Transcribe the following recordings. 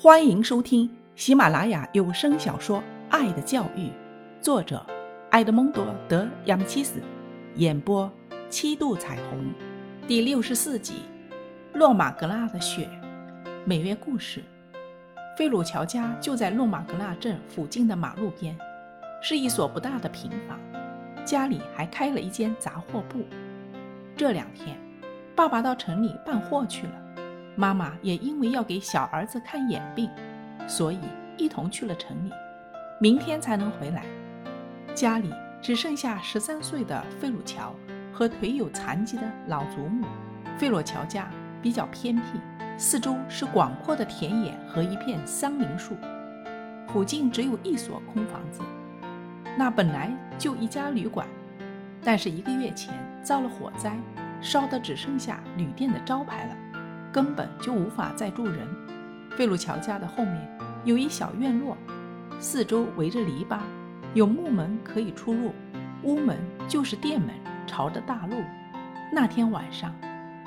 欢迎收听喜马拉雅有声小说《爱的教育》，作者埃德蒙多·德·亚米契斯，演播七度彩虹，第六十四集《洛马格纳的雪》。每月故事：费鲁乔家就在洛马格纳镇附近的马路边，是一所不大的平房，家里还开了一间杂货铺。这两天，爸爸到城里办货去了。妈妈也因为要给小儿子看眼病，所以一同去了城里，明天才能回来。家里只剩下十三岁的费鲁乔和腿有残疾的老祖母。费洛乔家比较偏僻，四周是广阔的田野和一片桑林树，附近只有一所空房子，那本来就一家旅馆，但是一个月前遭了火灾，烧得只剩下旅店的招牌了。根本就无法再住人。费鲁乔家的后面有一小院落，四周围着篱笆，有木门可以出入，屋门就是店门，朝着大路。那天晚上，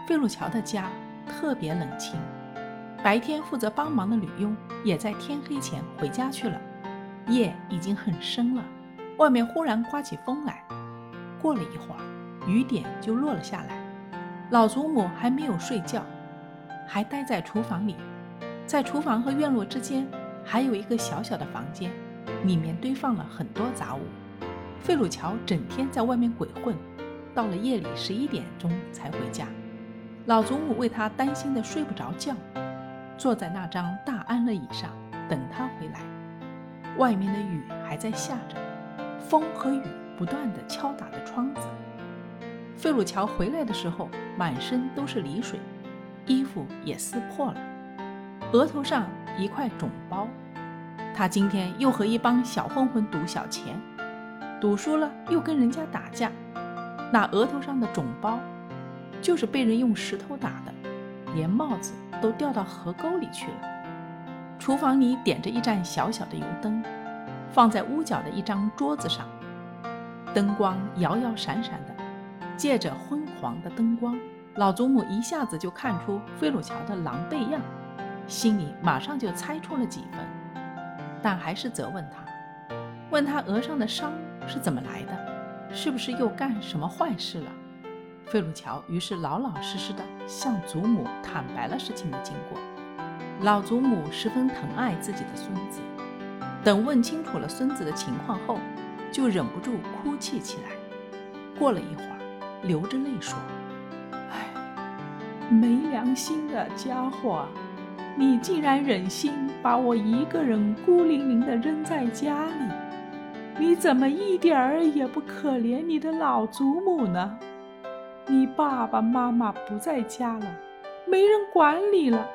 费鲁乔的家特别冷清。白天负责帮忙的女佣也在天黑前回家去了。夜已经很深了，外面忽然刮起风来，过了一会儿，雨点就落了下来。老祖母还没有睡觉。还待在厨房里，在厨房和院落之间还有一个小小的房间，里面堆放了很多杂物。费鲁乔整天在外面鬼混，到了夜里十一点钟才回家。老祖母为他担心的睡不着觉，坐在那张大安乐椅上等他回来。外面的雨还在下着，风和雨不断地敲打着窗子。费鲁乔回来的时候，满身都是泥水。衣服也撕破了，额头上一块肿包。他今天又和一帮小混混赌小钱，赌输了又跟人家打架。那额头上的肿包，就是被人用石头打的，连帽子都掉到河沟里去了。厨房里点着一盏小小的油灯，放在屋角的一张桌子上，灯光摇摇闪闪的，借着昏黄的灯光。老祖母一下子就看出费鲁乔的狼狈样，心里马上就猜出了几分，但还是责问他，问他额上的伤是怎么来的，是不是又干什么坏事了？费鲁乔于是老老实实的向祖母坦白了事情的经过。老祖母十分疼爱自己的孙子，等问清楚了孙子的情况后，就忍不住哭泣起来。过了一会儿，流着泪说。没良心的家伙，你竟然忍心把我一个人孤零零的扔在家里？你怎么一点儿也不可怜你的老祖母呢？你爸爸妈妈不在家了，没人管你了，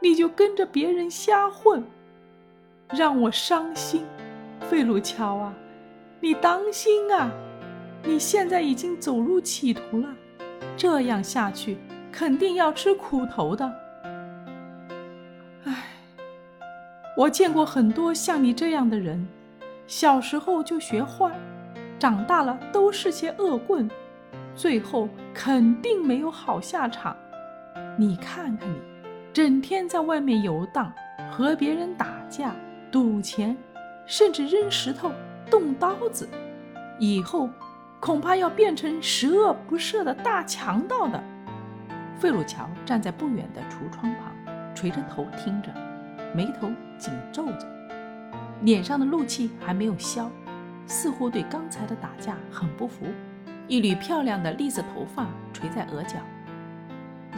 你就跟着别人瞎混，让我伤心。费鲁乔啊，你当心啊！你现在已经走入歧途了，这样下去。肯定要吃苦头的。唉，我见过很多像你这样的人，小时候就学坏，长大了都是些恶棍，最后肯定没有好下场。你看看你，整天在外面游荡，和别人打架、赌钱，甚至扔石头、动刀子，以后恐怕要变成十恶不赦的大强盗的。费鲁乔站在不远的橱窗旁，垂着头听着，眉头紧皱着，脸上的怒气还没有消，似乎对刚才的打架很不服。一缕漂亮的栗子头发垂在额角，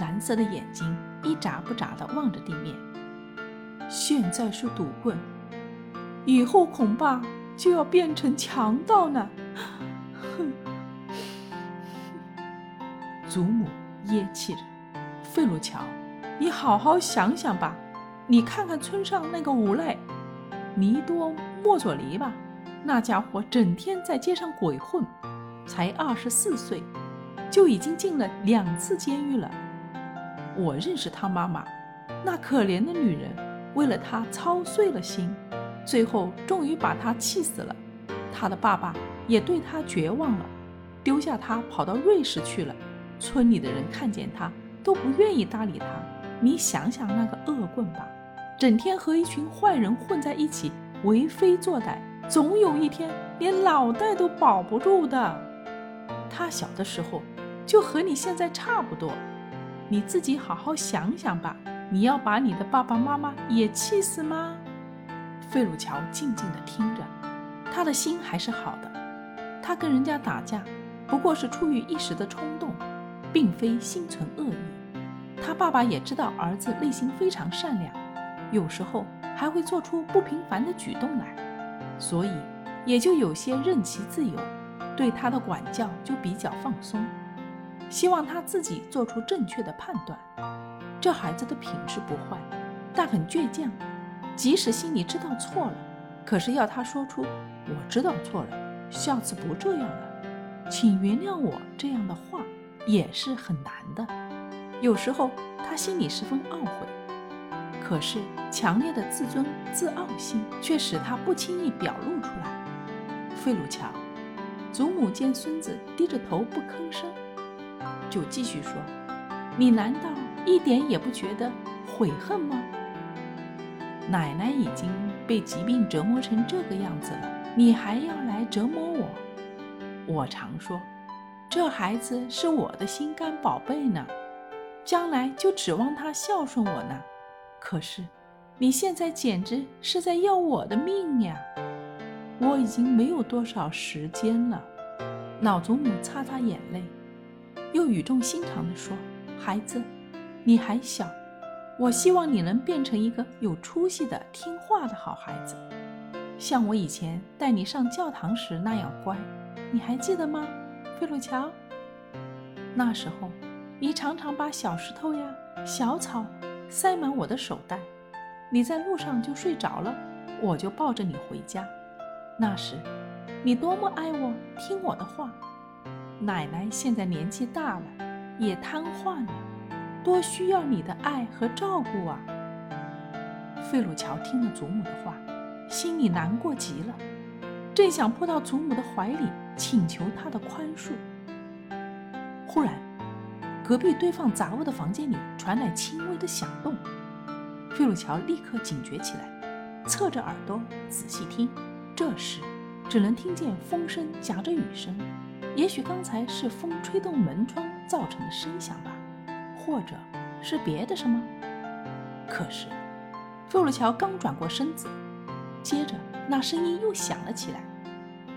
蓝色的眼睛一眨不眨地望着地面。现在是赌棍，以后恐怕就要变成强盗呢！哼！祖母噎气着。费鲁乔，你好好想想吧。你看看村上那个无赖，尼多莫佐尼吧，那家伙整天在街上鬼混，才二十四岁，就已经进了两次监狱了。我认识他妈妈，那可怜的女人，为了他操碎了心，最后终于把他气死了。他的爸爸也对他绝望了，丢下他跑到瑞士去了。村里的人看见他。都不愿意搭理他，你想想那个恶棍吧，整天和一群坏人混在一起，为非作歹，总有一天连脑袋都保不住的。他小的时候就和你现在差不多，你自己好好想想吧。你要把你的爸爸妈妈也气死吗？费鲁乔静静地听着，他的心还是好的。他跟人家打架，不过是出于一时的冲动，并非心存恶意。他爸爸也知道儿子内心非常善良，有时候还会做出不平凡的举动来，所以也就有些任其自由，对他的管教就比较放松，希望他自己做出正确的判断。这孩子的品质不坏，但很倔强。即使心里知道错了，可是要他说出“我知道错了，下次不这样了，请原谅我”这样的话，也是很难的。有时候他心里十分懊悔，可是强烈的自尊自傲心却使他不轻易表露出来。费鲁乔，祖母见孙子低着头不吭声，就继续说：“你难道？”一点也不觉得悔恨吗？奶奶已经被疾病折磨成这个样子了，你还要来折磨我？我常说，这孩子是我的心肝宝贝呢，将来就指望他孝顺我呢。可是，你现在简直是在要我的命呀！我已经没有多少时间了。老祖母擦擦眼泪，又语重心长地说：“孩子。”你还小，我希望你能变成一个有出息的、听话的好孩子，像我以前带你上教堂时那样乖。你还记得吗，费鲁乔？那时候，你常常把小石头呀、小草塞满我的手袋，你在路上就睡着了，我就抱着你回家。那时，你多么爱我，听我的话。奶奶现在年纪大了，也瘫痪了。多需要你的爱和照顾啊！费鲁乔听了祖母的话，心里难过极了，正想扑到祖母的怀里请求她的宽恕。忽然，隔壁堆放杂物的房间里传来轻微的响动，费鲁乔立刻警觉起来，侧着耳朵仔细听。这时，只能听见风声夹着雨声，也许刚才是风吹动门窗造成的声响吧。或者是别的什么？可是，费鲁乔刚转过身子，接着那声音又响了起来。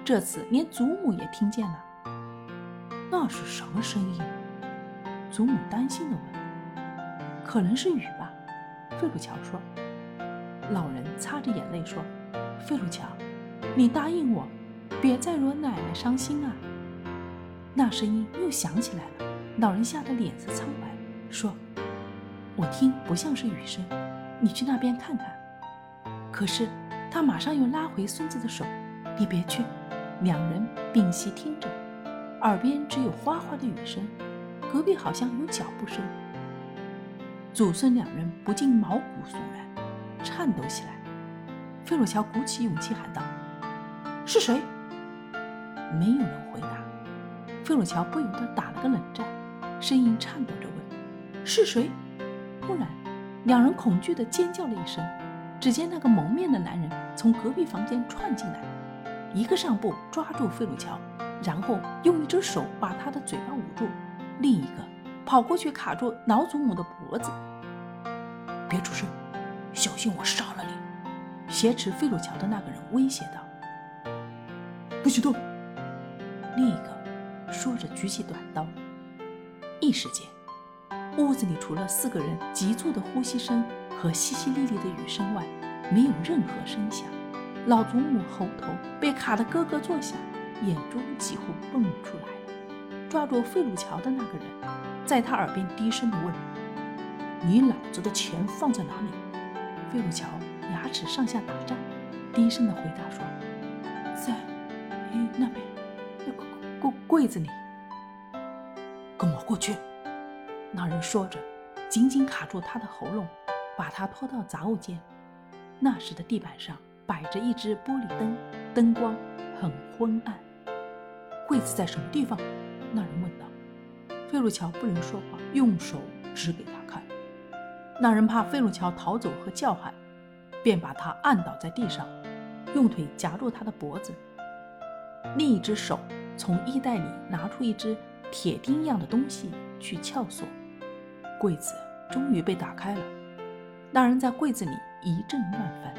这次连祖母也听见了。那是什么声音？祖母担心地问。可能是雨吧，费鲁乔说。老人擦着眼泪说：“费鲁乔，你答应我，别再惹奶奶伤心啊。”那声音又响起来了。老人吓得脸色苍白。说：“我听不像是雨声，你去那边看看。”可是他马上又拉回孙子的手：“你别去。”两人屏息听着，耳边只有哗哗的雨声，隔壁好像有脚步声。祖孙两人不禁毛骨悚然，颤抖起来。费鲁乔鼓起勇气喊道：“是谁？”没有人回答。费鲁乔不由得打了个冷战，声音颤抖着问。是谁？突然，两人恐惧地尖叫了一声。只见那个蒙面的男人从隔壁房间窜进来，一个上步抓住费鲁乔，然后用一只手把他的嘴巴捂住，另一个跑过去卡住老祖母的脖子。别出声，小心我杀了你！挟持费鲁乔的那个人威胁道。不许动！另一个说着举起短刀。一时间。屋子里除了四个人急促的呼吸声和淅淅沥沥的雨声外，没有任何声响。老祖母喉头被卡得咯咯作响，眼珠几乎蹦出来。抓住费鲁乔的那个人，在他耳边低声地问：“你老子的钱放在哪里？”费鲁乔牙齿上下打颤，低声地回答说：“在那边，柜柜柜子里。”跟我过去。那人说着，紧紧卡住他的喉咙，把他拖到杂物间。那时的地板上摆着一只玻璃灯，灯光很昏暗。柜子在什么地方？那人问道。费鲁乔不能说话，用手指给他看。那人怕费鲁乔逃走和叫喊，便把他按倒在地上，用腿夹住他的脖子，另一只手从衣袋里拿出一只铁钉一样的东西去撬锁。柜子终于被打开了，那人在柜子里一阵乱翻，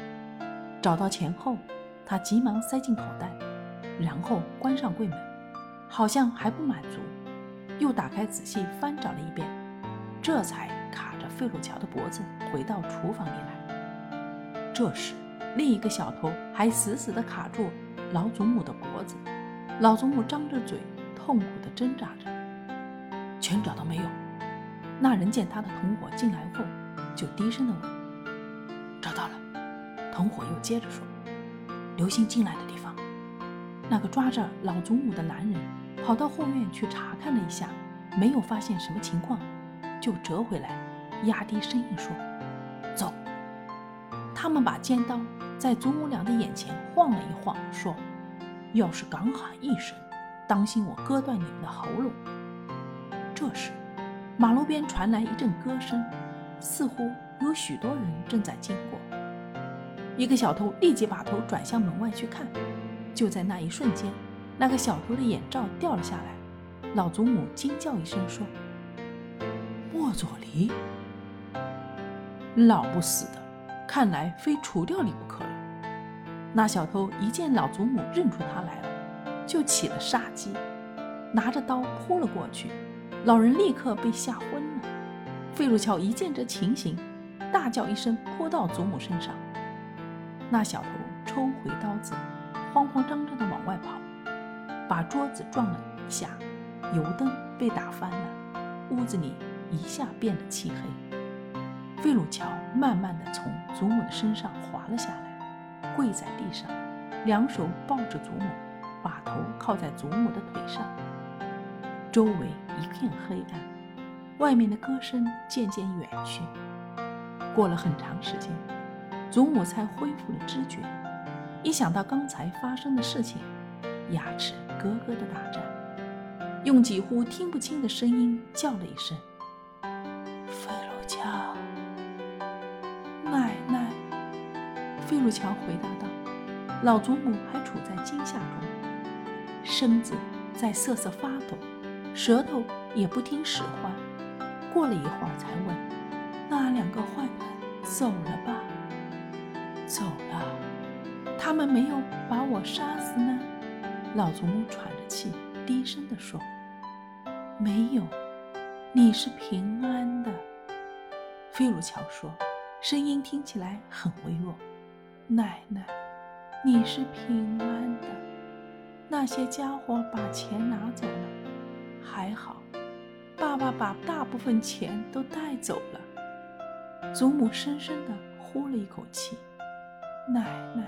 找到钱后，他急忙塞进口袋，然后关上柜门，好像还不满足，又打开仔细翻找了一遍，这才卡着费鲁乔的脖子回到厨房里来。这时，另一个小偷还死死地卡住老祖母的脖子，老祖母张着嘴，痛苦地挣扎着。全找到没有？那人见他的同伙进来后，就低声的问：“找到了。”同伙又接着说：“刘星进来的。”那个抓着老祖母的男人跑到后院去查看了一下，没有发现什么情况，就折回来，压低声音说：“走。”他们把尖刀在祖母俩的眼前晃了一晃，说：“要是敢喊一声，当心我割断你们的喉咙。”这时。马路边传来一阵歌声，似乎有许多人正在经过。一个小偷立即把头转向门外去看，就在那一瞬间，那个小偷的眼罩掉了下来。老祖母惊叫一声说：“莫佐离，老不死的，看来非除掉你不可了。”那小偷一见老祖母认出他来了，就起了杀机，拿着刀扑了过去。老人立刻被吓昏了。费鲁乔一见这情形，大叫一声，扑到祖母身上。那小偷抽回刀子，慌慌张张地往外跑，把桌子撞了一下，油灯被打翻了，屋子里一下变得漆黑。费鲁乔慢慢地从祖母的身上滑了下来，跪在地上，两手抱着祖母，把头靠在祖母的腿上。周围一片黑暗，外面的歌声渐渐远去。过了很长时间，祖母才恢复了知觉。一想到刚才发生的事情，牙齿咯咯的打颤，用几乎听不清的声音叫了一声：“费鲁乔，奶奶。”费鲁乔回答道：“老祖母还处在惊吓中，身子在瑟瑟发抖。”舌头也不听使唤，过了一会儿才问：“那两个坏蛋走了吧？”“走了，他们没有把我杀死呢。”老祖母喘着气，低声地说：“没有，你是平安的。”费鲁乔说，声音听起来很微弱：“奶奶，你是平安的。那些家伙把钱拿走了。”还好，爸爸把大部分钱都带走了。祖母深深地呼了一口气。奶奶，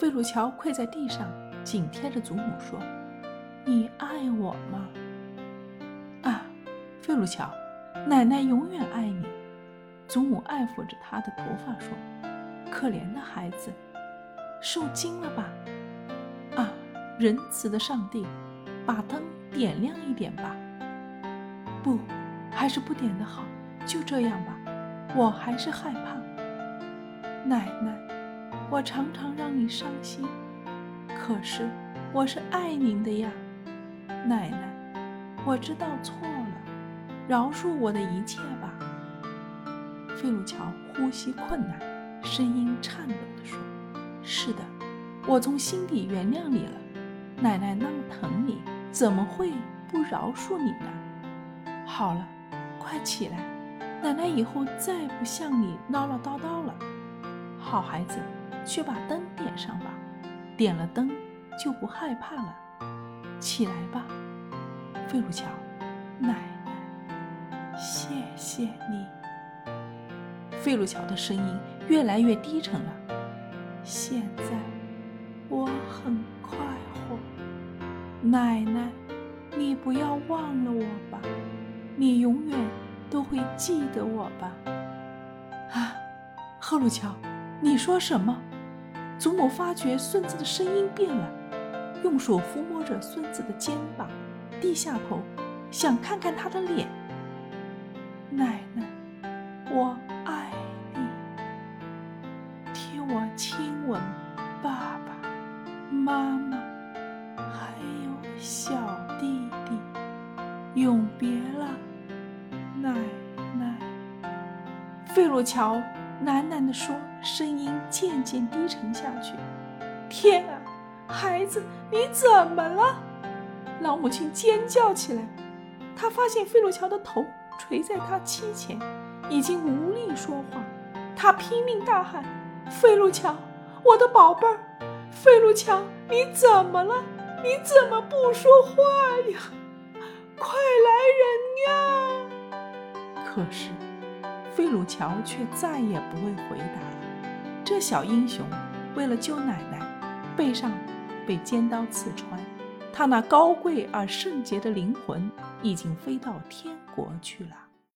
费鲁乔跪在地上，紧贴着祖母说：“你爱我吗？”啊，费鲁乔，奶奶永远爱你。祖母爱抚着他的头发说：“可怜的孩子，受惊了吧？”啊，仁慈的上帝。把灯点亮一点吧。不，还是不点的好。就这样吧，我还是害怕。奶奶，我常常让你伤心，可是我是爱您的呀。奶奶，我知道错了，饶恕我的一切吧。费鲁乔呼吸困难，声音颤抖地说：“是的，我从心底原谅你了。奶奶那么疼你。”怎么会不饶恕你呢？好了，快起来，奶奶以后再不向你唠唠叨叨了。好孩子，去把灯点上吧，点了灯就不害怕了。起来吧，费鲁乔，奶奶，谢谢你。费鲁乔的声音越来越低沉了。现在我很快活。奶奶，你不要忘了我吧，你永远都会记得我吧。啊，赫鲁乔，你说什么？祖母发觉孙子的声音变了，用手抚摸着孙子的肩膀，低下头想看看他的脸。奶奶，我爱你。替我亲吻爸爸妈妈，还有小弟弟。永别了，奶奶。费洛乔喃喃地说。声音渐渐低沉下去。天啊，孩子，你怎么了？老母亲尖叫起来。她发现费路乔的头垂在她膝前，已经无力说话。她拼命大喊：“费路乔，我的宝贝儿，费路乔，你怎么了？你怎么不说话呀？快来人呀！”可是。费鲁乔却再也不会回答了。这小英雄为了救奶奶，背上被尖刀刺穿，他那高贵而圣洁的灵魂已经飞到天国去了。